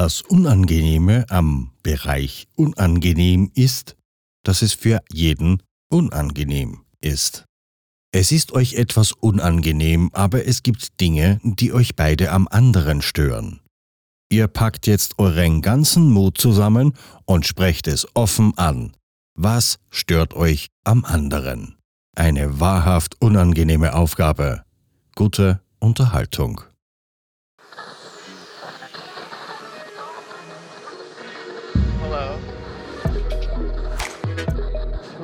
Das Unangenehme am Bereich unangenehm ist, dass es für jeden unangenehm ist. Es ist euch etwas unangenehm, aber es gibt Dinge, die euch beide am anderen stören. Ihr packt jetzt euren ganzen Mut zusammen und sprecht es offen an. Was stört euch am anderen? Eine wahrhaft unangenehme Aufgabe. Gute Unterhaltung.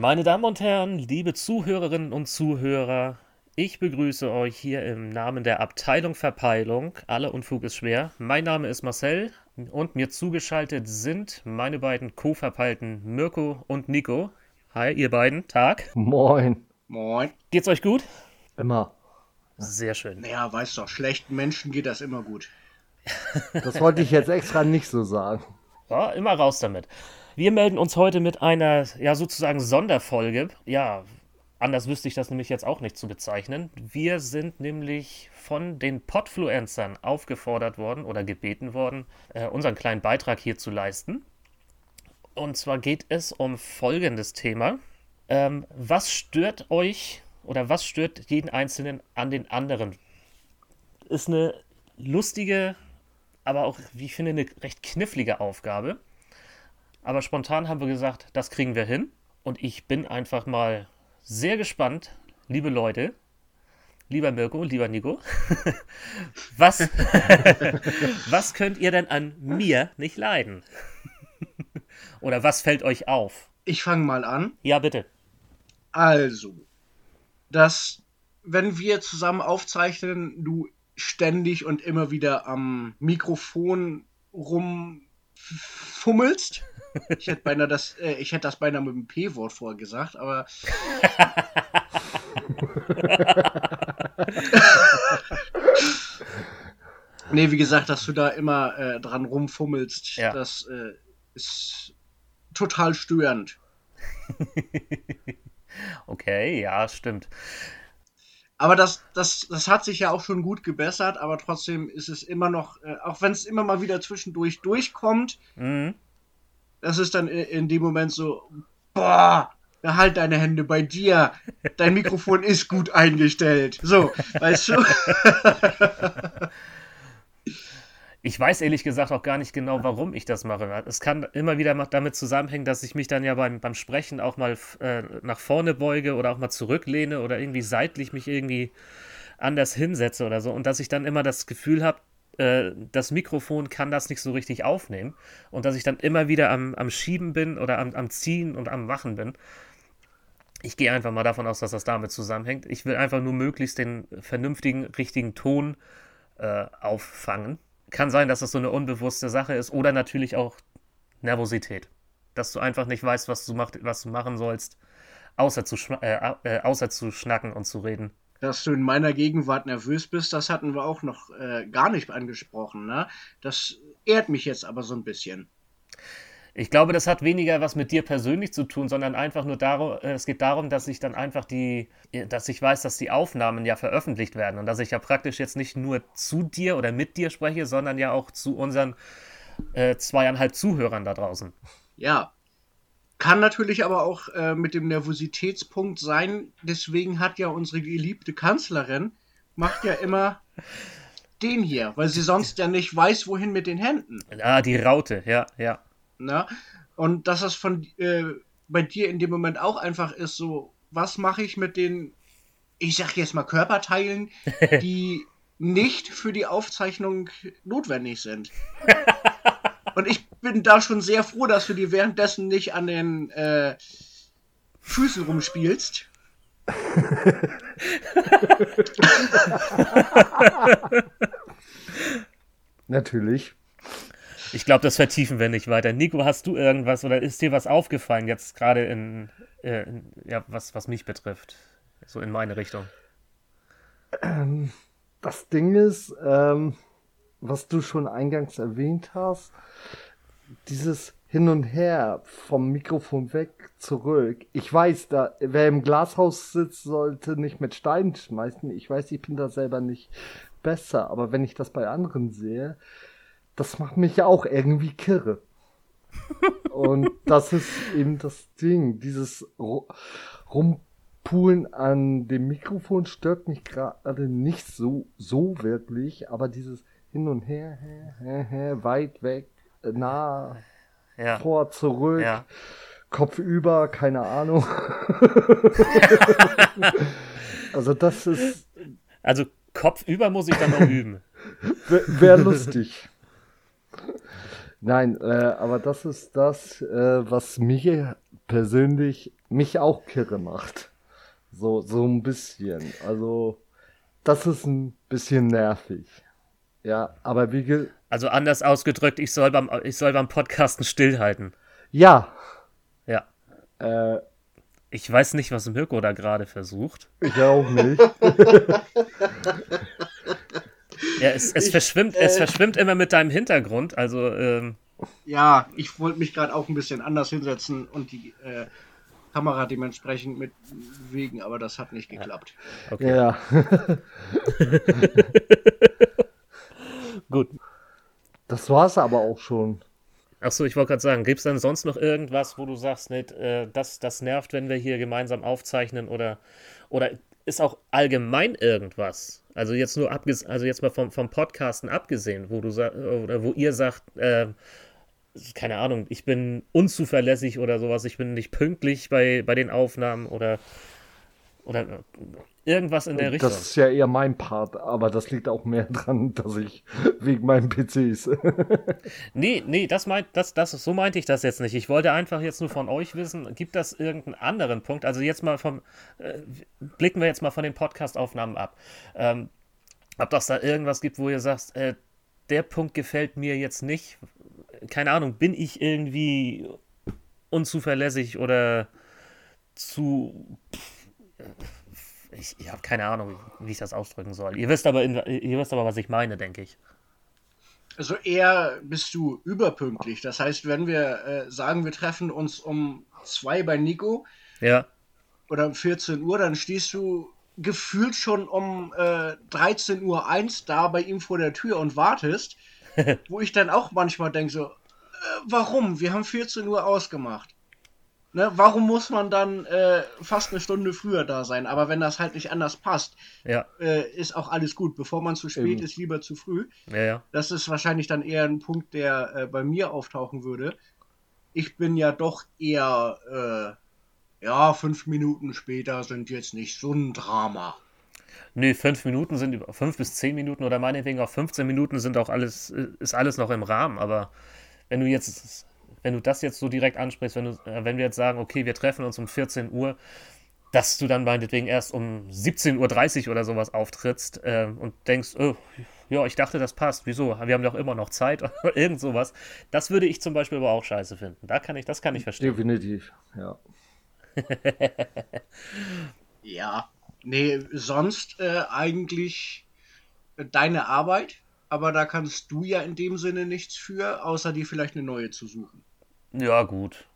Meine Damen und Herren, liebe Zuhörerinnen und Zuhörer, ich begrüße euch hier im Namen der Abteilung Verpeilung. Alle Unfug ist schwer. Mein Name ist Marcel und mir zugeschaltet sind meine beiden Co-Verpeilten Mirko und Nico. Hi, ihr beiden. Tag. Moin. Moin. Geht's euch gut? Immer. Sehr schön. Naja, weißt doch, schlechten Menschen geht das immer gut. Das wollte ich jetzt extra nicht so sagen. Ja, immer raus damit. Wir melden uns heute mit einer, ja, sozusagen Sonderfolge. Ja, anders wüsste ich das nämlich jetzt auch nicht zu bezeichnen. Wir sind nämlich von den Podfluencern aufgefordert worden oder gebeten worden, äh, unseren kleinen Beitrag hier zu leisten. Und zwar geht es um folgendes Thema. Ähm, was stört euch oder was stört jeden Einzelnen an den anderen? Ist eine lustige, aber auch, wie ich finde, eine recht knifflige Aufgabe. Aber spontan haben wir gesagt, das kriegen wir hin. Und ich bin einfach mal sehr gespannt, liebe Leute, lieber Mirko, lieber Nico, was, was könnt ihr denn an mir nicht leiden? Oder was fällt euch auf? Ich fange mal an. Ja, bitte. Also, dass, wenn wir zusammen aufzeichnen, du ständig und immer wieder am Mikrofon rumfummelst. Ich hätte beinahe das, äh, ich hätte das beinahe mit dem P-Wort vorher gesagt, aber. nee, wie gesagt, dass du da immer äh, dran rumfummelst, Ja. das äh, ist total störend. Okay, ja, stimmt. Aber das, das, das hat sich ja auch schon gut gebessert, aber trotzdem ist es immer noch, äh, auch wenn es immer mal wieder zwischendurch durchkommt, Mhm. Das ist dann in, dem Moment so, boah, halt deine Hände bei dir. Dein Mikrofon ist gut eingestellt. So, weißt du? Ich weiß ehrlich gesagt auch gar nicht genau, warum ich das mache. Es kann immer wieder damit zusammenhängen, dass ich mich dann ja beim, beim Sprechen auch mal äh, nach vorne beuge oder auch mal zurücklehne oder irgendwie seitlich mich irgendwie anders hinsetze oder so. Und dass ich dann immer das Gefühl habe, äh, das Mikrofon kann das nicht so richtig aufnehmen. Und dass ich dann immer wieder am, am Schieben bin oder am, am Ziehen und am Machen bin. Ich gehe einfach mal davon aus, dass das damit zusammenhängt. Ich will einfach nur möglichst den vernünftigen, richtigen Ton äh, auffangen. Kann sein, dass das so eine unbewusste Sache ist oder natürlich auch Nervosität. Dass du einfach nicht weißt, was du, macht, was du machen sollst, außer zu, äh, äh, außer zu schnacken und zu reden. Dass du in meiner Gegenwart nervös bist, das hatten wir auch noch äh, gar nicht angesprochen. Ne? Das ehrt mich jetzt aber so ein bisschen. Ich glaube, das hat weniger was mit dir persönlich zu tun, sondern einfach nur darum, äh, es geht darum, dass ich dann einfach die, dass ich weiß, dass die Aufnahmen ja veröffentlicht werden und dass ich ja praktisch jetzt nicht nur zu dir oder mit dir spreche, sondern ja auch zu unseren äh, zweieinhalb Zuhörern da draußen. Ja. Kann natürlich aber auch äh, mit dem Nervositätspunkt sein. Deswegen hat ja unsere geliebte Kanzlerin, macht ja immer den hier, weil sie sonst ja nicht weiß, wohin mit den Händen. Ah, die Raute, ja, ja. Ne? Und dass das von äh, bei dir in dem Moment auch einfach ist, so, was mache ich mit den, ich sag jetzt mal Körperteilen, die nicht für die Aufzeichnung notwendig sind. Und ich bin da schon sehr froh, dass du dir währenddessen nicht an den äh, Füßen rumspielst. Natürlich. Ich glaube, das vertiefen wir nicht weiter. Nico, hast du irgendwas oder ist dir was aufgefallen jetzt gerade in, äh, in, ja, was, was mich betrifft? So in meine Richtung. Das Ding ist, ähm, was du schon eingangs erwähnt hast, dieses Hin und Her vom Mikrofon weg zurück. Ich weiß, da wer im Glashaus sitzt, sollte nicht mit Steinen schmeißen. Ich weiß, ich bin da selber nicht besser, aber wenn ich das bei anderen sehe, das macht mich ja auch irgendwie kirre. und das ist eben das Ding, dieses Rumpulen an dem Mikrofon stört mich gerade nicht so so wirklich, aber dieses hin und her, her, her, her weit weg, nah, Ja. vor, zurück, Ja. Kopf über, keine Ahnung. also das ist, Also Kopf über muss ich dann noch üben. wäre wär lustig. Nein, äh, aber das ist das, äh, was mir persönlich mich auch kirre macht. So, so ein bisschen. Also, das ist ein bisschen nervig. Ja, aber wie ge Also anders ausgedrückt, ich soll beim, ich soll beim Podcasten stillhalten. Ja, Ja. äh, Ich weiß nicht, was Mirko da gerade versucht. ich auch nicht. Ja, es, es, verschwimmt, es verschwimmt immer mit deinem Hintergrund. Also, ähm, Ja, ich wollte mich gerade auch ein bisschen anders hinsetzen und die äh, Kamera dementsprechend mit bewegen, aber das hat nicht geklappt. okay, Ja. gut. Das war's aber auch schon. Achso, ich wollte gerade sagen, gibt es denn sonst noch irgendwas, wo du sagst, nee, äh, das, das nervt, wenn wir hier gemeinsam aufzeichnen oder, oder ist auch allgemein irgendwas? Also jetzt nur abges also jetzt mal vom, vom Podcasten abgesehen, wo du oder wo ihr sagt, äh, keine Ahnung, ich bin unzuverlässig oder sowas, ich bin nicht pünktlich bei, bei den Aufnahmen oder, oder irgendwas in der Richtung. Das ist ja eher mein Part, aber das liegt auch mehr dran, dass ich wegen meinen PCs. Nee, nee, das meint, das, das, so meinte ich das jetzt nicht. Ich wollte einfach jetzt nur von euch wissen, gibt das irgendeinen anderen Punkt? Also jetzt mal vom, äh, blicken wir jetzt mal von den Podcast-Aufnahmen ab. Ähm, ob das da irgendwas gibt, wo ihr sagt, äh, der Punkt gefällt mir jetzt nicht. Keine Ahnung, bin ich irgendwie unzuverlässig oder zu. Ich, ich habe keine Ahnung, wie ich das ausdrücken soll. Ihr wisst aber, in, ihr wisst aber, was ich meine, denke ich. Also eher bist du überpünktlich. Das heißt, wenn wir äh, sagen, wir treffen uns um zwei bei Nico Ja. oder um 14 Uhr, dann stehst du gefühlt schon um äh, 13 Uhr eins da bei ihm vor der Tür und wartest, wo ich dann auch manchmal denke so, äh, warum? Wir haben 14 Uhr ausgemacht. Ne, warum muss man dann äh, fast eine Stunde früher da sein? Aber wenn das halt nicht anders passt, Ja, äh, ist auch alles gut. Bevor man zu spät Eben. ist, lieber zu früh. ja, ja. Das ist wahrscheinlich dann eher ein Punkt, der äh, bei mir auftauchen würde. Ich bin ja doch eher, äh, ja, fünf Minuten später sind jetzt nicht so ein Drama. Nö, fünf Minuten sind über fünf bis zehn Minuten oder meinetwegen auch 15 Minuten sind auch alles, ist alles noch im Rahmen. Aber wenn du jetzt, wenn du das jetzt so direkt ansprichst, wenn, du, äh, wenn wir jetzt sagen, okay, wir treffen uns um 14 Uhr, dass du dann meinetwegen erst um 17.30 Uhr oder sowas auftrittst äh, und denkst, oh, ja, ich dachte, das passt. Wieso? Wir haben doch immer noch Zeit oder irgend sowas. Das würde ich zum Beispiel aber auch scheiße finden. Da kann ich, das kann ich verstehen. Definitiv, ja. Ja. Nee, sonst äh, eigentlich deine Arbeit, aber da kannst du ja in dem Sinne nichts für, außer dir vielleicht eine neue zu suchen. Ja, gut.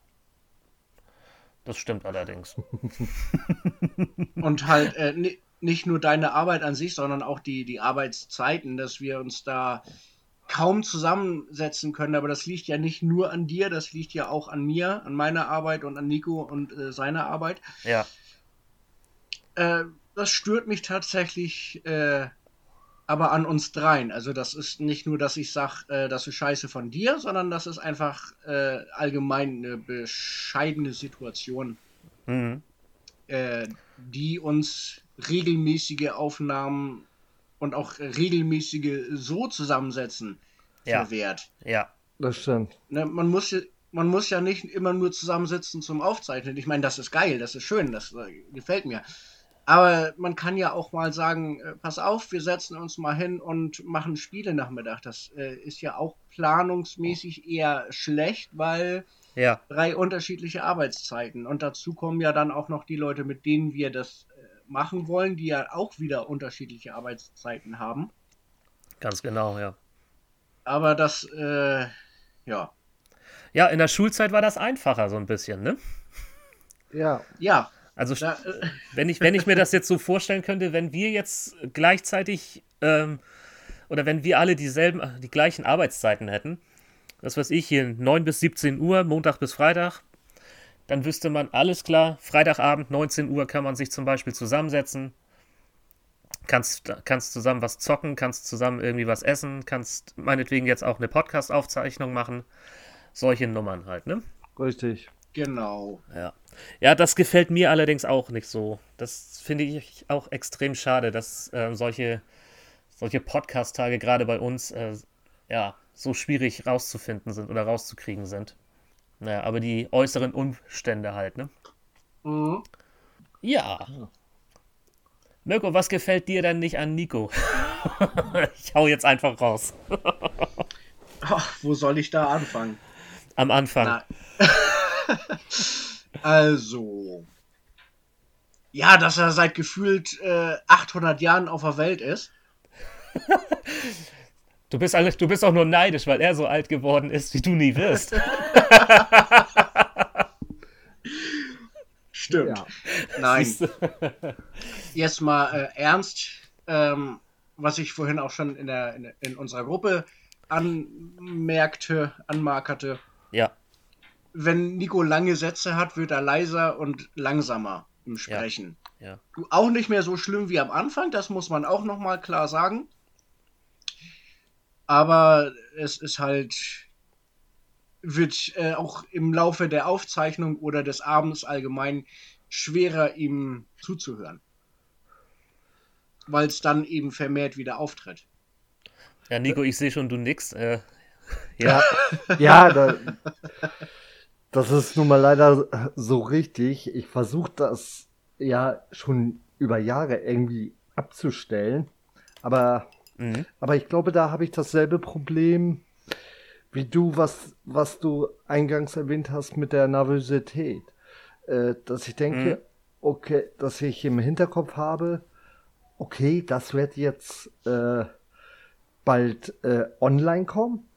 Das stimmt allerdings. Und halt äh, ni- nicht nur deine Arbeit an sich, sondern auch die, die Arbeitszeiten, dass wir uns da kaum zusammensetzen können. Aber das liegt ja nicht nur an dir, das liegt ja auch an mir, an meiner Arbeit und an Nico und äh, seiner Arbeit. Ja, Äh, das stört mich tatsächlich, äh, aber an uns dreien. Also das ist nicht nur, dass ich sage, äh, das ist scheiße von dir, sondern das ist einfach äh, allgemein eine bescheidene Situation, mhm. äh, die uns regelmäßige Aufnahmen und auch regelmäßige so zusammensetzen Ja. verwehrt. ja, Das stimmt. Ne, man muss ja, man muss ja nicht immer nur zusammensitzen zum Aufzeichnen. Ich meine, das ist geil, das ist schön, das äh, gefällt mir. Aber man kann ja auch mal sagen, äh, pass auf, wir setzen uns mal hin und machen Spiele-Nachmittag. Das äh, ist ja auch planungsmäßig eher schlecht, weil Ja, drei unterschiedliche Arbeitszeiten. Und dazu kommen ja dann auch noch die Leute, mit denen wir das äh, machen wollen, die ja auch wieder unterschiedliche Arbeitszeiten haben. ganz genau, ja. Aber das, äh, ja. Ja, in der Schulzeit war das einfacher so ein bisschen, ne? Ja, Ja, Also da, äh, wenn ich, wenn ich mir das jetzt so vorstellen könnte, wenn wir jetzt gleichzeitig ähm, oder wenn wir alle dieselben, die gleichen Arbeitszeiten hätten, das weiß ich, hier 9 bis 17 Uhr, Montag bis Freitag, dann wüsste man, alles klar, Freitagabend 19 Uhr kann man sich zum Beispiel zusammensetzen, kannst, kannst zusammen was zocken, kannst zusammen irgendwie was essen, kannst meinetwegen jetzt auch eine Podcast-Aufzeichnung machen, solche Nummern halt, ne? richtig. Genau. Ja. Ja, das gefällt mir allerdings auch nicht so. Das finde ich auch extrem schade, dass äh, solche, solche Podcast-Tage gerade bei uns äh, ja, so schwierig rauszufinden sind oder rauszukriegen sind. Naja, aber die äußeren Umstände halt, ne? Mhm. Ja. Mirko, was gefällt dir denn nicht an Nico? ich hau jetzt einfach raus. Ach, wo soll ich da anfangen? Am Anfang. Also. Ja, dass er seit gefühlt äh, 800 Jahren auf der Welt ist. Du bist, alles, du bist auch nur neidisch, weil er so alt geworden ist, wie du nie wirst. Stimmt. Ja. Nein, jetzt mal äh, ernst. Ähm, was ich vorhin auch schon in, der, in, in unserer Gruppe anmerkte, anmarkerte. Ja, Wenn Nico lange Sätze hat, wird er leiser und langsamer im Sprechen. ja. Du, Auch nicht mehr so schlimm wie am Anfang, das muss man auch nochmal klar sagen. Aber es ist halt, wird äh, auch im Laufe der Aufzeichnung oder des Abends allgemein schwerer, ihm zuzuhören. Weil es dann eben vermehrt wieder auftritt. Ja, Nico, ich sehe schon, du nix. Äh, ja, Ja, ja da, das ist nun mal leider so richtig. Ich versuche das ja schon über Jahre irgendwie abzustellen. Aber, mhm. aber ich glaube, da habe ich dasselbe Problem wie du, was, was du eingangs erwähnt hast mit der Nervosität. Äh, dass ich denke, Mhm. okay, dass ich im Hinterkopf habe, okay, das wird jetzt äh, bald äh, online kommen.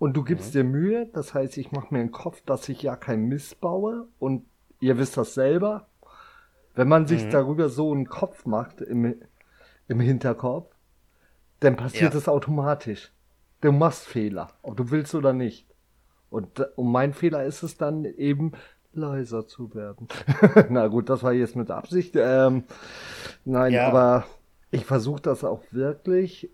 Und du gibst dir Mühe, das heißt, ich mache mir einen Kopf, dass ich ja kein Mist baue. Und ihr wisst das selber. Wenn man sich Mhm. darüber so einen Kopf macht im, im Hinterkopf, dann passiert Ja. es automatisch. Du machst Fehler, ob du willst oder nicht. Und, und mein Fehler ist es dann eben, leiser zu werden. Na gut, das war jetzt mit Absicht. Ähm, nein, Ja. aber ich versuche das auch wirklich.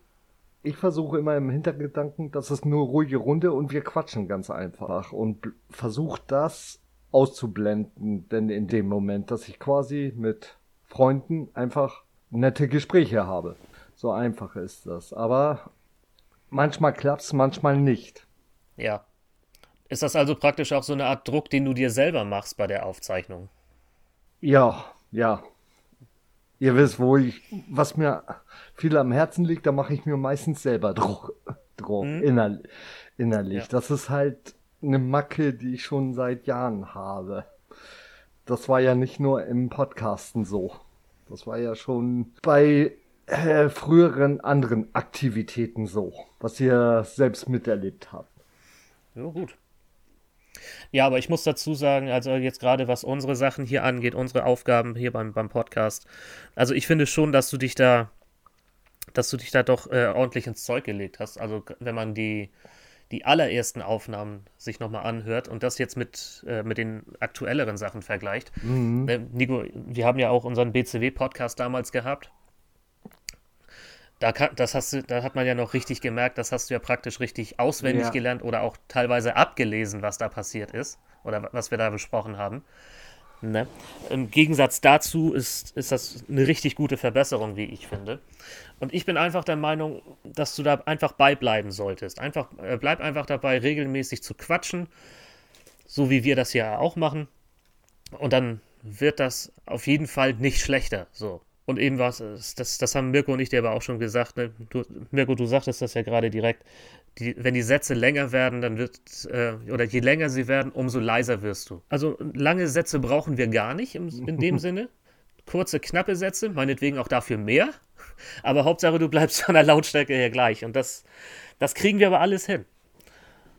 Ich versuche immer im Hintergedanken, dass es nur ruhige Runde und wir quatschen ganz einfach und versuche das auszublenden, denn in dem Moment, dass ich quasi mit Freunden einfach nette Gespräche habe. So einfach ist das. Aber manchmal klappt's, manchmal nicht. ja. Ist das also praktisch auch so eine Art Druck, den du dir selber machst bei der Aufzeichnung? Ja, ja. Ihr wisst, wo ich, was mir viel am Herzen liegt, da mache ich mir meistens selber Druck, Druck Mhm. inner, innerlich. Ja. Das ist halt eine Macke, die ich schon seit Jahren habe. Das war ja nicht nur im Podcasten so. Das war ja schon bei äh, früheren anderen Aktivitäten so, was ihr selbst miterlebt habt. Ja, gut. Ja, aber ich muss dazu sagen, also jetzt gerade was unsere Sachen hier angeht, unsere Aufgaben hier beim, beim Podcast, also ich finde schon, dass du dich da, dass du dich da doch äh, ordentlich ins Zeug gelegt hast. Also wenn man die, die allerersten Aufnahmen sich nochmal anhört und das jetzt mit, äh, mit den aktuelleren Sachen vergleicht. Mhm. Nico, wir haben ja auch unseren BCW-Podcast damals gehabt. Da, kann, das hast du, da hat man ja noch richtig gemerkt, das hast du ja praktisch richtig auswendig Ja. gelernt oder auch teilweise abgelesen, was da passiert ist oder wa- was wir da besprochen haben. Ne? Im Gegensatz dazu ist, ist das eine richtig gute Verbesserung, wie ich finde. Und ich bin einfach der Meinung, dass du da einfach beibleiben solltest. Einfach, äh, bleib einfach dabei, regelmäßig zu quatschen, so wie wir das ja auch machen. Und dann wird das auf jeden Fall nicht schlechter. So. Und eben was, das, das haben Mirko und ich dir aber auch schon gesagt. Ne? Du, Mirko, du sagtest das ja gerade direkt. Die, wenn die Sätze länger werden, dann wird, äh, oder je länger sie werden, umso leiser wirst du. Also lange Sätze brauchen wir gar nicht im, in dem Sinne. Kurze, knappe Sätze, meinetwegen auch dafür mehr. Aber Hauptsache, du bleibst von der Lautstärke her gleich. Und das, das kriegen wir aber alles hin.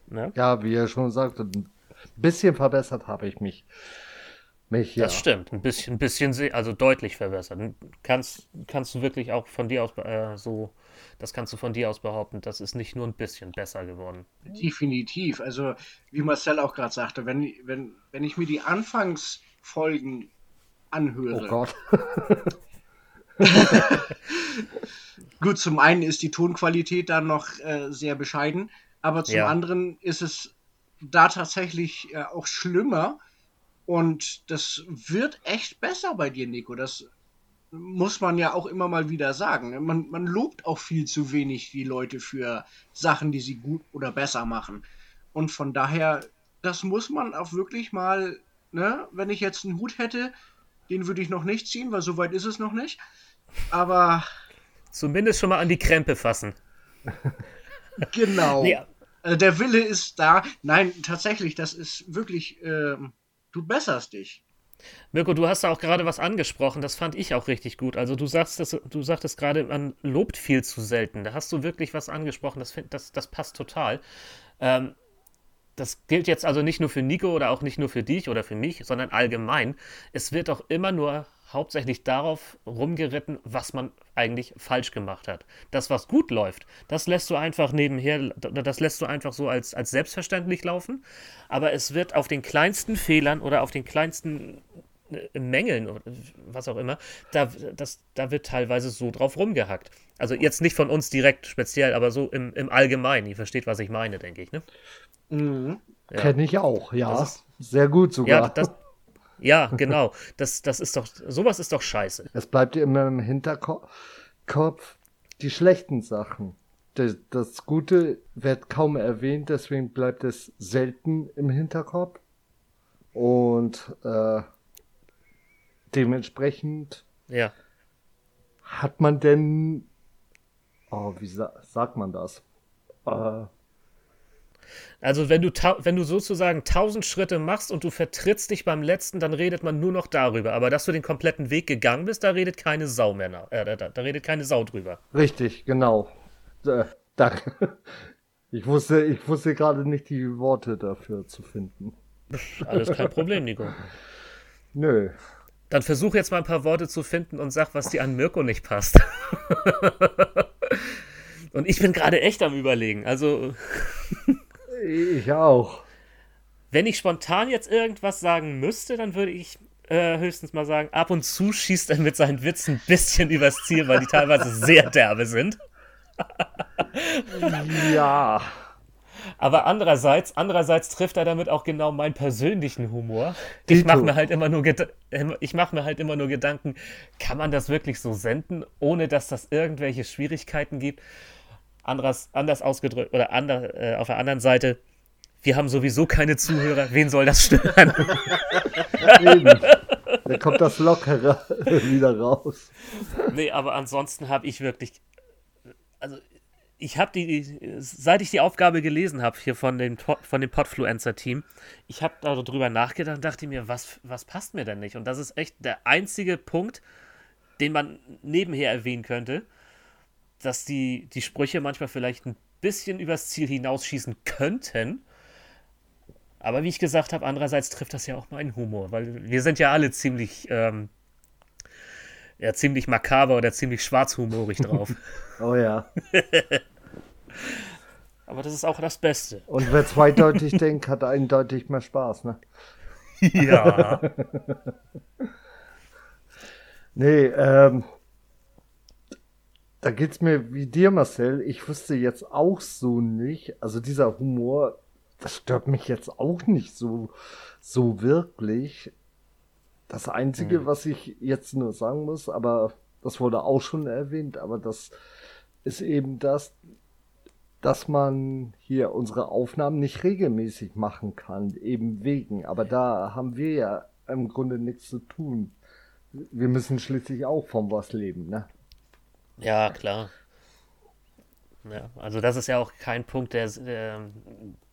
Ne? Ja, wie er schon sagte, ein bisschen verbessert habe ich mich. Mich ja. Das stimmt, ein bisschen, ein bisschen, also deutlich verbessert. Kannst, kannst du wirklich auch von dir aus äh, so, das kannst du von dir aus behaupten, das ist nicht nur ein bisschen besser geworden. Definitiv. Also, wie Marcel auch gerade sagte, wenn, wenn, wenn ich mir die Anfangsfolgen anhöre. Oh Gott. Gut, zum einen ist die Tonqualität dann noch äh, sehr bescheiden, aber zum ja. anderen ist es da tatsächlich äh, auch schlimmer und das wird echt besser bei dir, Nico. Das muss man ja auch immer mal wieder sagen. Man, man lobt auch viel zu wenig die Leute für Sachen, die sie gut oder besser machen. Und von daher, das muss man auch wirklich mal, ne, wenn ich jetzt einen Hut hätte, den würde ich noch nicht ziehen, weil so weit ist es noch nicht. Aber. Zumindest schon mal an die Krempe fassen. genau. Nee. Also der Wille ist da. Nein, tatsächlich, das ist wirklich. Äh, du besserst dich. Mirko, du hast da auch gerade was angesprochen, das fand ich auch richtig gut. Also du sagst, das, du sagtest gerade, man lobt viel zu selten. Da hast du wirklich was angesprochen, das, find, das, das passt total. Ähm, das gilt jetzt also nicht nur für Nico oder auch nicht nur für dich oder für mich, sondern allgemein. Es wird auch immer nur hauptsächlich darauf rumgeritten, was man eigentlich falsch gemacht hat. Das, was gut läuft, das lässt du einfach nebenher, das lässt du einfach so als, als selbstverständlich laufen. Aber es wird auf den kleinsten Fehlern oder auf den kleinsten äh, Mängeln oder was auch immer, da, das, da wird teilweise so drauf rumgehackt. Also jetzt nicht von uns direkt speziell, aber so im, im Allgemeinen. Ihr versteht, was ich meine, denke ich. Ne? Mhm. Ja. Kenne ich auch, ja. Ist, Sehr gut sogar. Ja, das, ja, genau. Das, das ist doch, sowas ist doch scheiße. Es bleibt dir immer im Hinterkopf die schlechten Sachen. Das, das Gute wird kaum erwähnt, deswegen bleibt es selten im Hinterkopf. Und äh, dementsprechend ja. hat man denn, oh, wie sa sagt man das? Äh, also wenn du, wenn du sozusagen tausend Schritte machst und du vertrittst dich beim letzten, dann redet man nur noch darüber. Aber dass du den kompletten Weg gegangen bist, da redet keine Sau mehr. Nach, äh, da, da, redet keine Sau drüber. Richtig, genau. Äh, danke. Ich wusste, ich wusste gerade nicht die Worte dafür zu finden. Alles kein Problem, Nico. Nö. Dann versuch jetzt mal ein paar Worte zu finden und sag, was dir an Mirko nicht passt. und ich bin gerade echt am Überlegen. Also. Ich auch. Wenn ich spontan jetzt irgendwas sagen müsste, dann würde ich äh, höchstens mal sagen, ab und zu schießt er mit seinen Witzen ein bisschen übers Ziel, weil die teilweise sehr derbe sind. ja. Aber andererseits, andererseits trifft er damit auch genau meinen persönlichen Humor. Ich mache mir halt immer nur ich mache mir halt immer nur Gedanken, kann man das wirklich so senden, ohne dass das irgendwelche Schwierigkeiten gibt? Anderes, anders ausgedrückt, oder ander, äh, auf der anderen Seite, wir haben sowieso keine Zuhörer, wen soll das stören? Da kommt das Lockere wieder raus. Nee, aber ansonsten habe ich wirklich, also ich habe die, seit ich die Aufgabe gelesen habe hier von dem, von dem Podfluencer-Team, ich habe darüber nachgedacht und dachte mir, was, was passt mir denn nicht? Und das ist echt der einzige Punkt, den man nebenher erwähnen könnte dass die, die Sprüche manchmal vielleicht ein bisschen übers Ziel hinausschießen könnten. Aber wie ich gesagt habe, andererseits trifft das ja auch meinen Humor, weil wir sind ja alle ziemlich, ähm, ja, ziemlich makaber oder ziemlich schwarzhumorig drauf. oh ja. Aber das ist auch das Beste. Und wer zweideutig denkt, hat eindeutig mehr Spaß, ne? Ja. nee, ähm, da geht's mir wie dir, Marcel. Ich wüsste jetzt auch so nicht. Also dieser Humor, das stört mich jetzt auch nicht so, so wirklich. Das Einzige, mhm. was ich jetzt nur sagen muss, aber das wurde auch schon erwähnt, aber das ist eben das, dass man hier unsere Aufnahmen nicht regelmäßig machen kann, eben wegen. Aber da haben wir ja im Grunde nichts zu tun. Wir müssen schließlich auch von was leben, ne? Ja, klar. Ja, also das ist ja auch kein Punkt, der, der,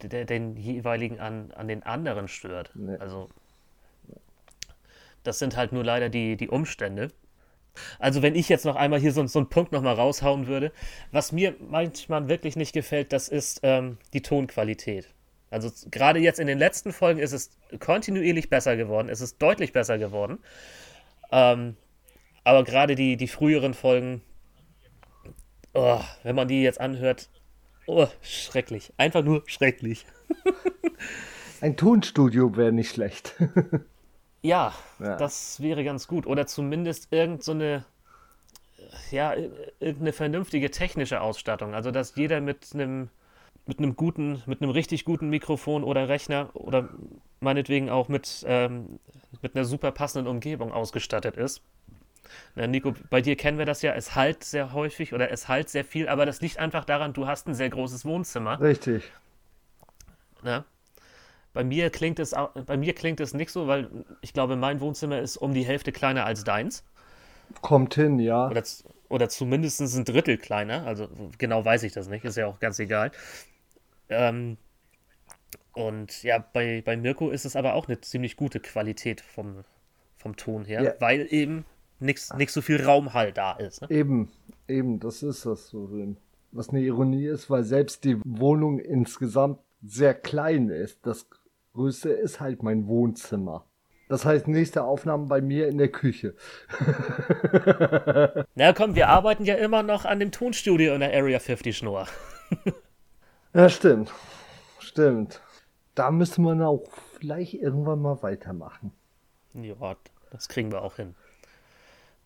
der den jeweiligen an, an den anderen stört. Nee. Also das sind halt nur leider die, die Umstände. Also wenn ich jetzt noch einmal hier so, so einen Punkt nochmal raushauen würde, was mir manchmal wirklich nicht gefällt, das ist ähm, die Tonqualität. Also gerade jetzt in den letzten Folgen ist es kontinuierlich besser geworden, es ist deutlich besser geworden. Ähm, aber gerade die, die früheren Folgen, oh, wenn man die jetzt anhört, oh, schrecklich. Einfach nur schrecklich. Ein Tonstudio wäre nicht schlecht. Ja, Ja. das wäre ganz gut. Oder zumindest irgend so eine, ja, ir- irgendeine vernünftige technische Ausstattung. Also, dass jeder mit einem, mit einem guten, mit einem richtig guten Mikrofon oder Rechner oder meinetwegen auch mit, ähm, mit einer super passenden Umgebung ausgestattet ist. Na, Nico, bei dir kennen wir das ja, es halt sehr häufig oder es halt sehr viel, aber das liegt einfach daran, du hast ein sehr großes Wohnzimmer. Richtig. Ne? Bei mir klingt es bei mir klingt es nicht so, weil ich glaube, mein Wohnzimmer ist um die Hälfte kleiner als deins. Kommt hin, ja. Oder, oder zumindest ein Drittel kleiner. Also genau weiß ich das nicht, ist ja auch ganz egal. Ähm, und ja, bei, bei Mirko ist es aber auch eine ziemlich gute Qualität vom, vom Ton her, Ja. weil eben nichts so viel Raumhall da ist. Ne? Eben, eben, das ist das so. Was eine Ironie ist, weil selbst die Wohnung insgesamt sehr klein ist. Das größte ist halt mein Wohnzimmer. Das heißt, nächste Aufnahme bei mir in der Küche. Na komm, wir arbeiten ja immer noch an dem Tonstudio in der Area 50 Schnur. Ja, stimmt. Stimmt. Da müsste man auch vielleicht irgendwann mal weitermachen. Ja, das kriegen wir auch hin.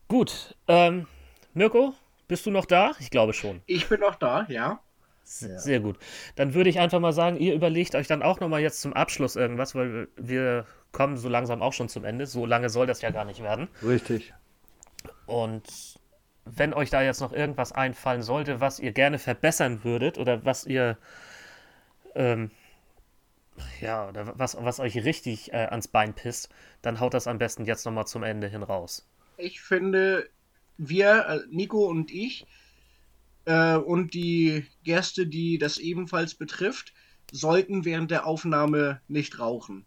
Gut, ähm, Mirko, bist du noch da? Ich glaube schon. Ich bin noch da, ja. S- Sehr gut. Dann würde ich einfach mal sagen, ihr überlegt euch dann auch nochmal jetzt zum Abschluss irgendwas, weil wir kommen so langsam auch schon zum Ende. So lange soll das ja gar nicht werden. Richtig. Und wenn euch da jetzt noch irgendwas einfallen sollte, was ihr gerne verbessern würdet oder was ihr, ähm, ja, oder was, was euch richtig äh, ans Bein pisst, dann haut das am besten jetzt nochmal zum Ende hin raus. Ich finde, wir, äh, Nico und ich, äh, und die Gäste, die das ebenfalls betrifft, sollten während der Aufnahme nicht rauchen.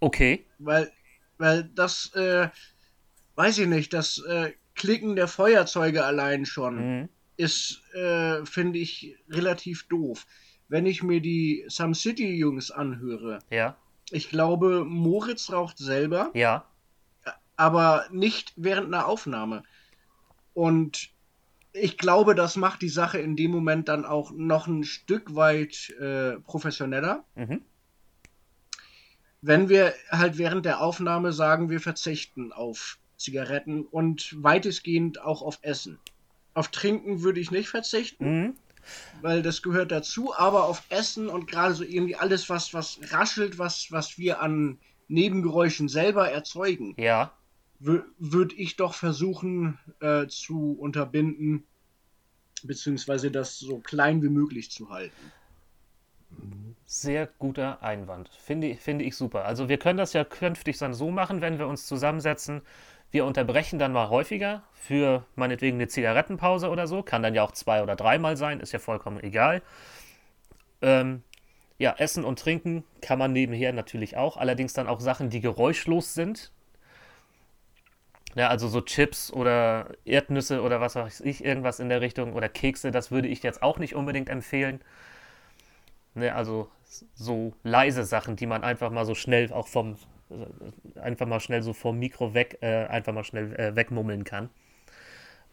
Okay. Weil, weil das, äh, weiß ich nicht, das äh, Klicken der Feuerzeuge allein schon Mhm. ist, äh, finde ich, relativ doof. Wenn ich mir die Some City Jungs anhöre, Ja, ich glaube, Moritz raucht selber, ja, aber nicht während einer Aufnahme. Und ich glaube, das macht die Sache in dem Moment dann auch noch ein Stück weit äh, professioneller. mhm. Wenn wir halt während der Aufnahme sagen, wir verzichten auf Zigaretten und weitestgehend auch auf Essen. Auf Trinken würde ich nicht verzichten, Mhm. weil das gehört dazu, aber auf Essen und gerade so irgendwie alles, was, was raschelt, was, was wir an Nebengeräuschen selber erzeugen, ja. Würde ich doch versuchen äh, zu unterbinden, beziehungsweise das so klein wie möglich zu halten. Sehr guter Einwand. Finde, finde ich super. Also wir können das ja künftig dann so machen, wenn wir uns zusammensetzen. Wir unterbrechen dann mal häufiger für meinetwegen eine Zigarettenpause oder so. Kann dann ja auch zwei oder dreimal sein, ist ja vollkommen egal. Ähm, ja, Essen und Trinken kann man nebenher natürlich auch. Allerdings dann auch Sachen, die geräuschlos sind. Ja, also so Chips oder Erdnüsse oder was weiß ich, irgendwas in der Richtung oder Kekse, das würde ich jetzt auch nicht unbedingt empfehlen. Ne, also so leise Sachen, die man einfach mal so schnell auch vom, einfach mal schnell so vom Mikro weg, äh, einfach mal schnell äh, wegmummeln kann.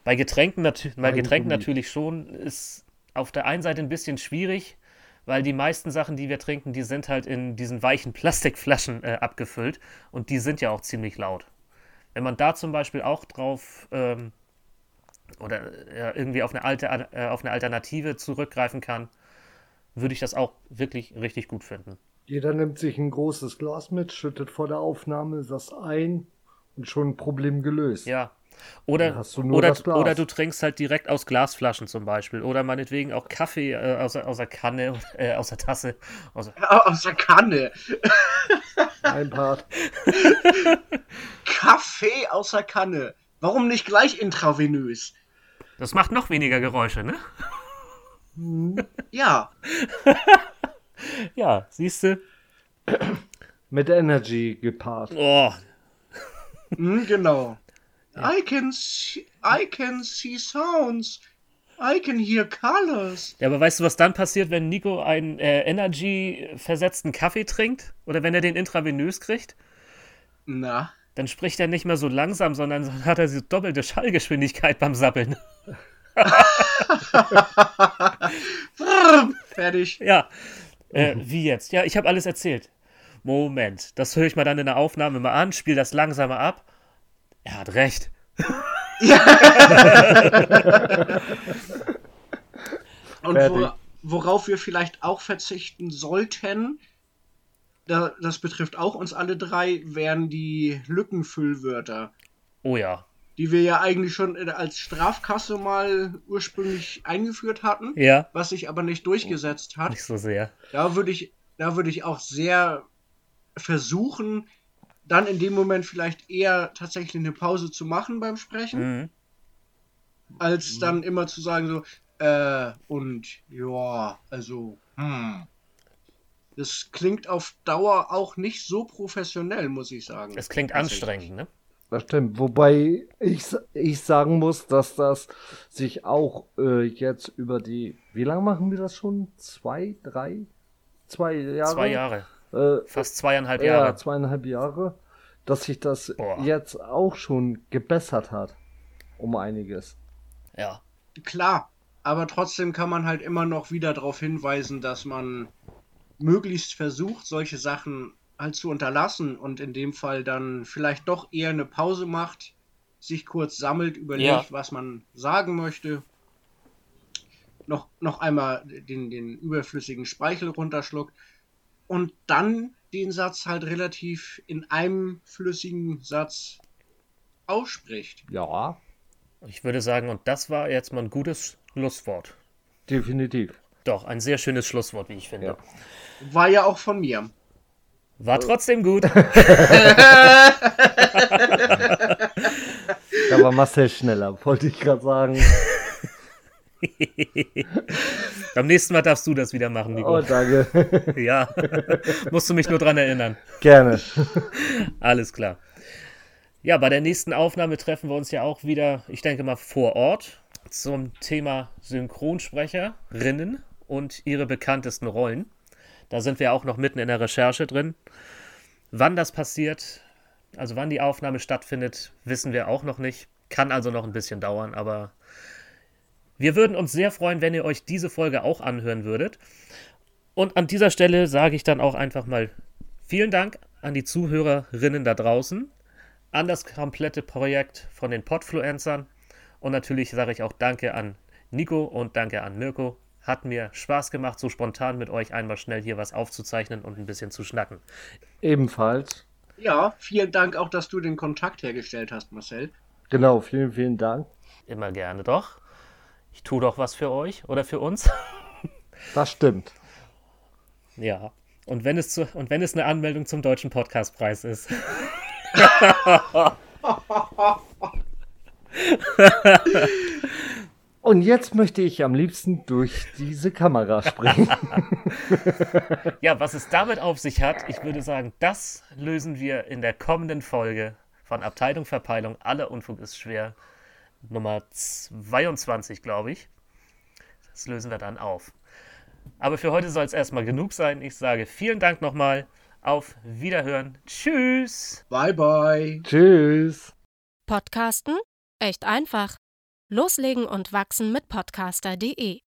Bei Getränken, natü bei Getränken natürlich schon, ist auf der einen Seite ein bisschen schwierig, weil die meisten Sachen, die wir trinken, die sind halt in diesen weichen Plastikflaschen äh, abgefüllt und die sind ja auch ziemlich laut. Wenn man da zum Beispiel auch drauf ähm, oder äh, irgendwie auf eine alte, äh, auf eine Alternative zurückgreifen kann, würde ich das auch wirklich richtig gut finden. Jeder nimmt sich ein großes Glas mit, schüttet vor der Aufnahme das ein und schon ein Problem gelöst. Ja. Oder, Dann hast du nur oder, das Glas. oder du trinkst halt direkt aus Glasflaschen zum Beispiel. Oder meinetwegen auch Kaffee äh, aus, der- aus der Kanne, äh, aus der Tasse. Aus, aus der Kanne. Ein Part. Kaffee aus der Kanne. Warum nicht gleich intravenös? Das macht noch weniger Geräusche, ne? Ja, Ja, siehst du? Mit Energy gepaart. Oh, hm, genau. I can see, I can see sounds. I can hear colors. Ja, aber weißt du, was dann passiert, wenn Nico einen äh, Energy-versetzten Kaffee trinkt? Oder wenn er den intravenös kriegt? Na, Dann spricht er nicht mehr so langsam, sondern hat er so doppelte Schallgeschwindigkeit beim Sappeln. fertig. Ja. Äh, wie jetzt? Ja, ich habe alles erzählt. Moment, das höre ich mal dann in der Aufnahme mal an, spiele das langsamer ab. Er hat recht. Und Fertig. wo, worauf wir vielleicht auch verzichten sollten, da, das betrifft auch uns alle drei, wären die Lückenfüllwörter. Oh ja. Die wir ja eigentlich schon in- als Strafkasse mal ursprünglich eingeführt hatten, Ja, was sich aber nicht durchgesetzt hat. nicht so sehr. Da würde ich, da würde ich auch sehr versuchen, dann in dem Moment vielleicht eher tatsächlich eine Pause zu machen beim Sprechen, Mhm. als dann immer zu sagen so, äh, und ja, also, hm. Das klingt auf Dauer auch nicht so professionell, muss ich sagen. Es klingt anstrengend, ne? Das stimmt. Wobei ich, ich sagen muss, dass das sich auch äh, jetzt über die. Wie lange machen wir das schon? Zwei, drei? Zwei Jahre? Zwei Jahre. Äh, Fast zweieinhalb ja, Jahre. zweieinhalb Jahre. Dass sich das Boah. jetzt auch schon gebessert hat. Um einiges. Ja. Klar, aber trotzdem kann man halt immer noch wieder darauf hinweisen, dass man möglichst versucht, solche Sachen halt zu unterlassen und in dem Fall dann vielleicht doch eher eine Pause macht, sich kurz sammelt, überlegt, Ja. was man sagen möchte, noch, noch einmal den, den überflüssigen Speichel runterschluckt und dann den Satz halt relativ in einem flüssigen Satz ausspricht. Ja, Ich würde sagen, und das war jetzt mal ein gutes Schlusswort. definitiv. Doch, ein sehr schönes Schlusswort, wie ich finde. Ja. War ja auch von mir. War trotzdem gut. Da war Marcel schneller, wollte ich gerade sagen. Beim nächsten Mal darfst du das wieder machen, Nico. Oh, danke. Ja. Musst du mich nur dran erinnern. Gerne. Alles klar. Ja, bei der nächsten Aufnahme treffen wir uns ja auch wieder, ich denke mal, vor Ort zum Thema Synchronsprecherinnen und ihre bekanntesten Rollen. Da sind wir auch noch mitten in der Recherche drin. Wann das passiert, also wann die Aufnahme stattfindet, wissen wir auch noch nicht. Kann also noch ein bisschen dauern, aber wir würden uns sehr freuen, wenn ihr euch diese Folge auch anhören würdet. Und an dieser Stelle sage ich dann auch einfach mal vielen Dank an die Zuhörerinnen da draußen, an das komplette Projekt von den Podfluencern und natürlich sage ich auch Danke an Nico und Danke an Mirko. Hat mir Spaß gemacht, so spontan mit euch einmal schnell hier was aufzuzeichnen und ein bisschen zu schnacken. Ebenfalls. Ja, vielen Dank auch, dass du den Kontakt hergestellt hast, Marcel. Genau, vielen, vielen Dank. Immer gerne doch. Ich tue doch was für euch oder für uns. Das stimmt. Ja. Und wenn es, zu, und wenn es eine Anmeldung zum Deutschen Podcastpreis ist. Und jetzt möchte ich am liebsten durch diese Kamera springen. Ja, was es damit auf sich hat, ich würde sagen, das lösen wir in der kommenden Folge von Abteilung Verpeilung. Alle Unfug ist schwer. Nummer 22, glaube ich. Das lösen wir dann auf. Aber für heute soll es erstmal genug sein. Ich sage vielen Dank nochmal. Auf Wiederhören. Tschüss. Bye, bye. Tschüss. Podcasten? Echt einfach. Loslegen und wachsen mit podcaster.de